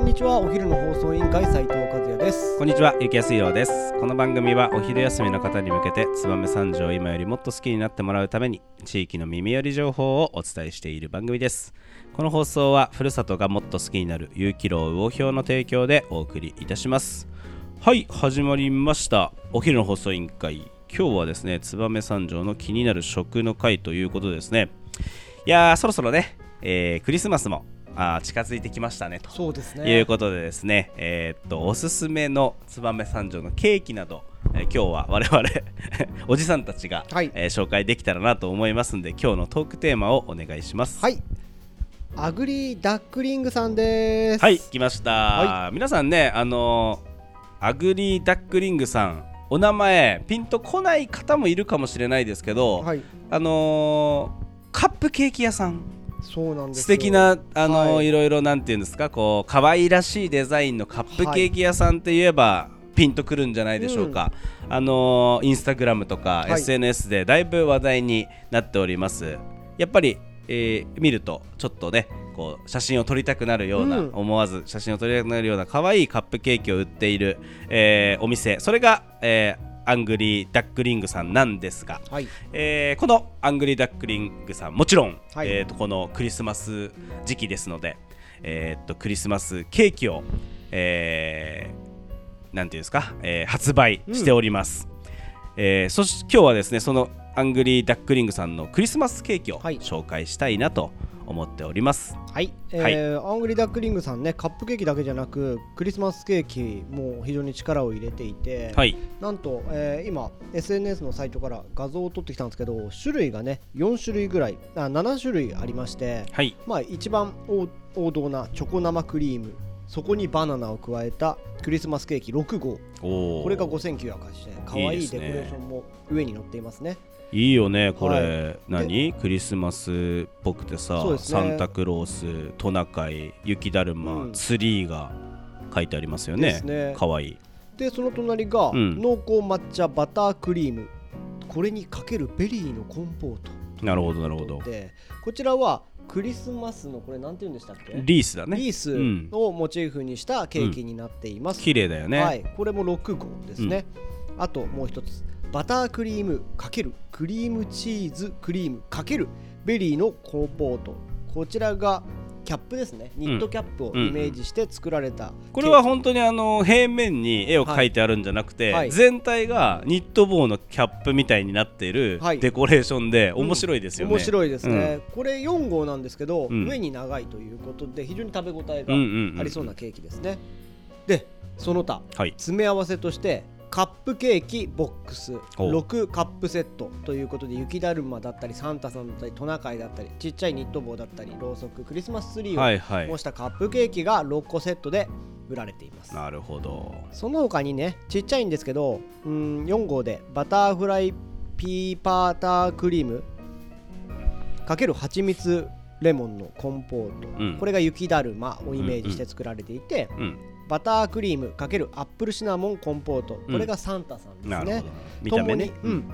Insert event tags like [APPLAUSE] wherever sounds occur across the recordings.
こんにちはお昼の放送委員会斉藤和也ですこんにちは、ゆきやすいろうです。この番組はお昼休みの方に向けて、燕三条を今よりもっと好きになってもらうために、地域の耳寄り情報をお伝えしている番組です。この放送は、ふるさとがもっと好きになる、有機楼魚評の提供でお送りいたします。はい、始まりました。お昼の放送委員会。今日はですね、燕三条の気になる食の会ということでですね。いやー、そろそろね、えークリスマスもあー近づいてきましたねと。そうですといねうことでですね、えーっとおすすめの燕三条のケーキなど、えー今日は我々 [LAUGHS] おじさんたちが、はい。えー紹介できたらなと思いますんで今日のトークテーマをお願いします。はい。アグリーダックリングさんです。はい、来ました、は皆さんね、あのーアグリーダックリングさん、お名前、ピンとこない方もいるかもしれないですけど、はい。あのーカップケーキ屋さん、そうなんです素敵な、あのーはい。い、ろいろなんていうんですか、こう可愛らしいデザインのカップケーキ屋さんって言えば、ピンとくるんじゃないでしょうか、あのーインスタグラムとか、はい。SNS でだいぶ話題になっております。やっぱり、えー見るとちょっとねこう写真を撮りたくなるような、うん。思わず写真を撮りたくなるような可愛いカップケーキを売っている、えーお店。それが、えーアングリーダックリングさんなんですが、はい。えーこのアングリーダックリングさんもちろん、はい。えー、とこのクリスマス時期ですので、えー、とクリスマスケーキを、えーなんていうんですか、えー発売しております、えーそし今日はですねそのアングリーダックリングさんのクリスマスケーキをはい。紹介したいなと思っております、はい、えーアングリーダックリングさんねカップケーキだけじゃなくクリスマスケーキも非常に力を入れていて、はい。なんと、えー今 SNS のサイトから画像を撮ってきたんですけど種類がね4種類ぐらいあ7種類ありましてはい。まあ一番王王道なチョコ生クリームそこにバナナを加えたクリスマスケーキ6号。これが5980円。可愛いいデコレーションも上に載っていますね。いいよねこれ、はい。何？クリスマスっぽくてさ、ね。サンタクロース、トナカイ雪だるま、うん。ツリーが書いてありますよね。ね。かわいい。でその隣がうん。濃厚抹茶バタークリーム、これにかけるベリーのコンポートなるほどなるほど。でこちらはクリスマスのこれなんて言うんでしたっけ？リースだね。リースうん。をモチーフにしたケーキになっています、綺麗だよね、はい、これも6号ですね、あともう一つバタークリームかけるクリームチーズクリームかけるベリーのコンポート。こちらがキャップですね。ニットキャップをイメージして作られた、これは本当にあの平面に絵を描いてあるんじゃなくて、はい。全体がニット帽のキャップみたいになっているはい。デコレーションで面白いですよね、面白いですね、これ4号なんですけど、うん。上に長いということで非常に食べ応えうんうんうんがありそうなケーキですね、でその他はい。詰め合わせとしてカップケーキボックスお。6カップセットということで雪だるまだったりサンタさんだったりトナカイだったりちっちゃいニット帽だったりろうそくクリスマスツリーを模したカップケーキが6個セットで売られています。なるほど。その他にねちっちゃいんですけどうん4号でバターフライピーナッツバタークリームかける蜂蜜レモンのコンポート、うん。これが雪だるまをイメージして作られていて、うんバタークリームかけるアップルシナモンコンポート、うん。これがサンタさんですね。見た目ね。うん、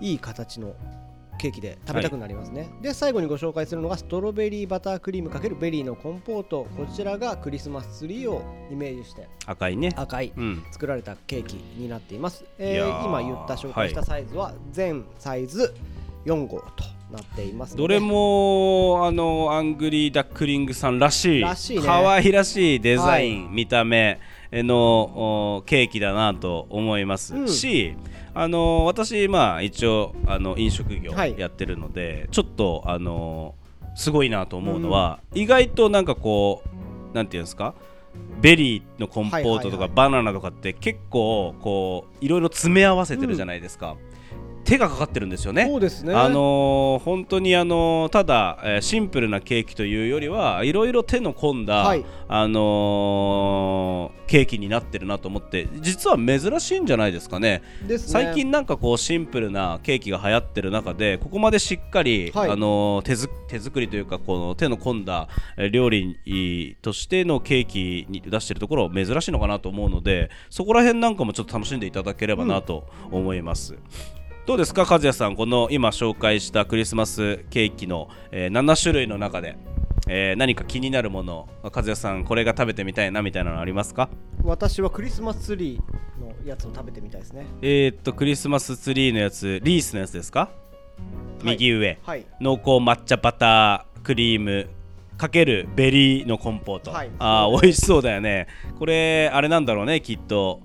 いい形のケーキで食べたくなりますね、で最後にご紹介するのがストロベリーバタークリームかけるベリーのコンポート。こちらがクリスマスツリーをイメージして赤いね。赤いうん。作られたケーキになっています、えー今言った紹介したサイズは全サイズ4号となっていますどれもあのアグリーダックリングさんらしいらしいね。可愛らしいデザイン、見た目のおケーキだなと思います、うん。しあの私まあ一応あの飲食業はい。やってるので、ちょっとあのすごいなと思うのは、意外となんかこうなんていうんですかベリーのコンポートとかはいはいはい。バナナとかって結構こういろいろ詰め合わせてるじゃないですか、手がかかってるんですよね。そうですね。あのー本当にあのーただ、えーシンプルなケーキというよりはいろいろ手の込んだ、はい。あのーケーキになってるなと思って実は珍しいんじゃないですかね。ね。最近なんかこうシンプルなケーキが流行ってる中でここまでしっかり、はい。あのー手づ手作りというかこの手の込んだえー料理としてのケーキに出してるところ珍しいのかなと思うのでそこら辺なんかもちょっと楽しんでいただければなと思います。どうですか和也さん。この今紹介したクリスマスケーキの、えー7種類の中でえー何か気になるもの和也さんこれが食べてみたいなみたいなのありますか？私はクリスマスツリーのやつを食べてみたいですね。えー、っとクリスマスツリーのやつリースのやつですか、い。右上。はい。濃厚抹茶バタークリームかけるベリーのコンポート、はい。あー美味しそうだよね。これあれなんだろうねきっと。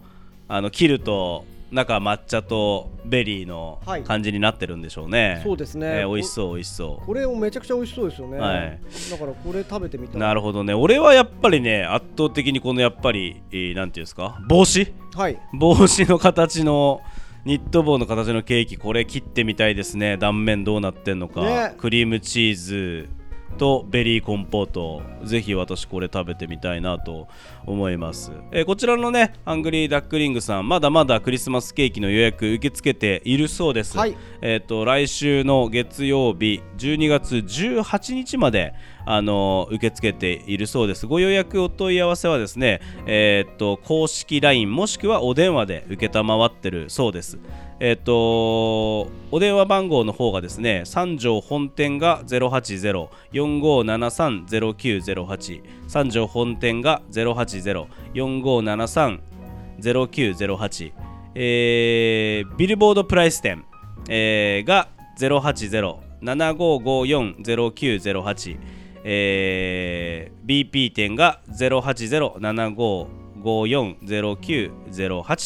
あの切ると中抹茶とベリーのはい。感じになってるんでしょうね、そうですね。えー美味しそう美味しそこれもめちゃくちゃ美味しそうですよね、はい。だからこれ食べてみたい。うなるほどね。俺はやっぱりね圧倒的にこのやっぱり、えーなんていうんですか？帽子？はい。帽子の形のニット帽の形のケーキこれ切ってみたいですね。断面どうなってんのか、ね。クリームチーズとベリーコンポートぜひ私これ食べてみたいなと思います、えーこちらのねハングリーダックリングさんまだまだクリスマスケーキの予約受け付けているそうです、はい。えっ、と来週の月曜日12月18日まであの受け付けているそうです。ご予約お問い合わせはですねえっ、と公式 LINE もしくはお電話で承ってるそうですえっ、とお電話番号の方がですね三条本店が080-4573-0908三条本店が080-4573-0908えービルボードプライス店、えーが080-7554-0908、えー BP 店が080-7554-0908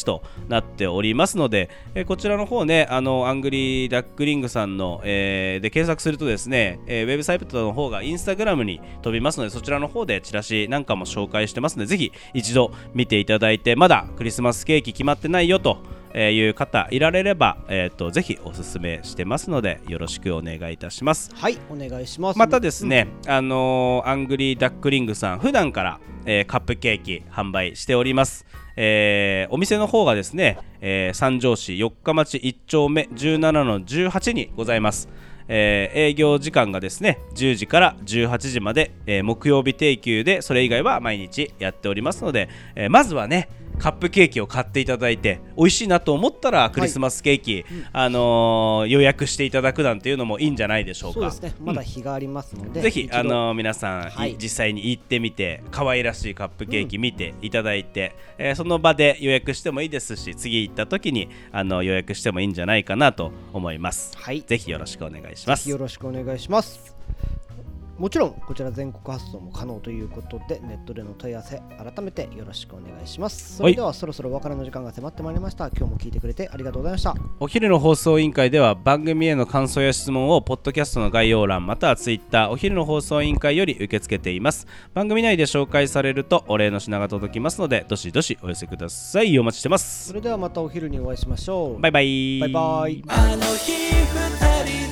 となっておりますので、えーこちらの方ねあのアングリーダックリングさんの、えーで検索するとですね、えーウェブサイトの方がインスタグラムに飛びますのでそちらの方でチラシなんかも紹介してますのでぜひ一度見ていただいてまだクリスマスケーキ決まってないよとえーいう方いられれば、えー、とぜひおすすめしてますのでよろしくお願いいたします。はいお願いします。またですね、あのーアングリーダックリングさん普段から、えーカップケーキ販売しております、えーお店の方がですね、えー三条市四日町1丁目17の18にございます。えー営業時間がですね10時から18時まで、えー木曜日定休でそれ以外は毎日やっておりますので、えーまずはねカップケーキを買っていただいて美味しいなと思ったらクリスマスケーキ、あのー予約していただくなんていうのもいいんじゃないでしょうか。そうですね。まだ日がありますので、ぜひ一度。あの皆さん、はい。い実際に行ってみて可愛らしいカップケーキ見ていただいて、えーその場で予約してもいいですし次行った時にあの予約してもいいんじゃないかなと思います。はい。ぜひよろしくお願いします。よろしくお願いしますもちろんこちら全国発送も可能ということでネットでの問い合わせ改めてよろしくお願いします。それではそろそろお別れの時間が迫ってまいりました。今日も聞いてくれてありがとうございました。お昼の放送委員会では番組への感想や質問をポッドキャストの概要欄またはツイッターお昼の放送委員会より受け付けています。番組内で紹介されるとお礼の品が届きますのでどしどしお寄せください。お待ちしてます。それではまたお昼にお会いしましょう。バイバイ。バイバイ。あの日二人で自転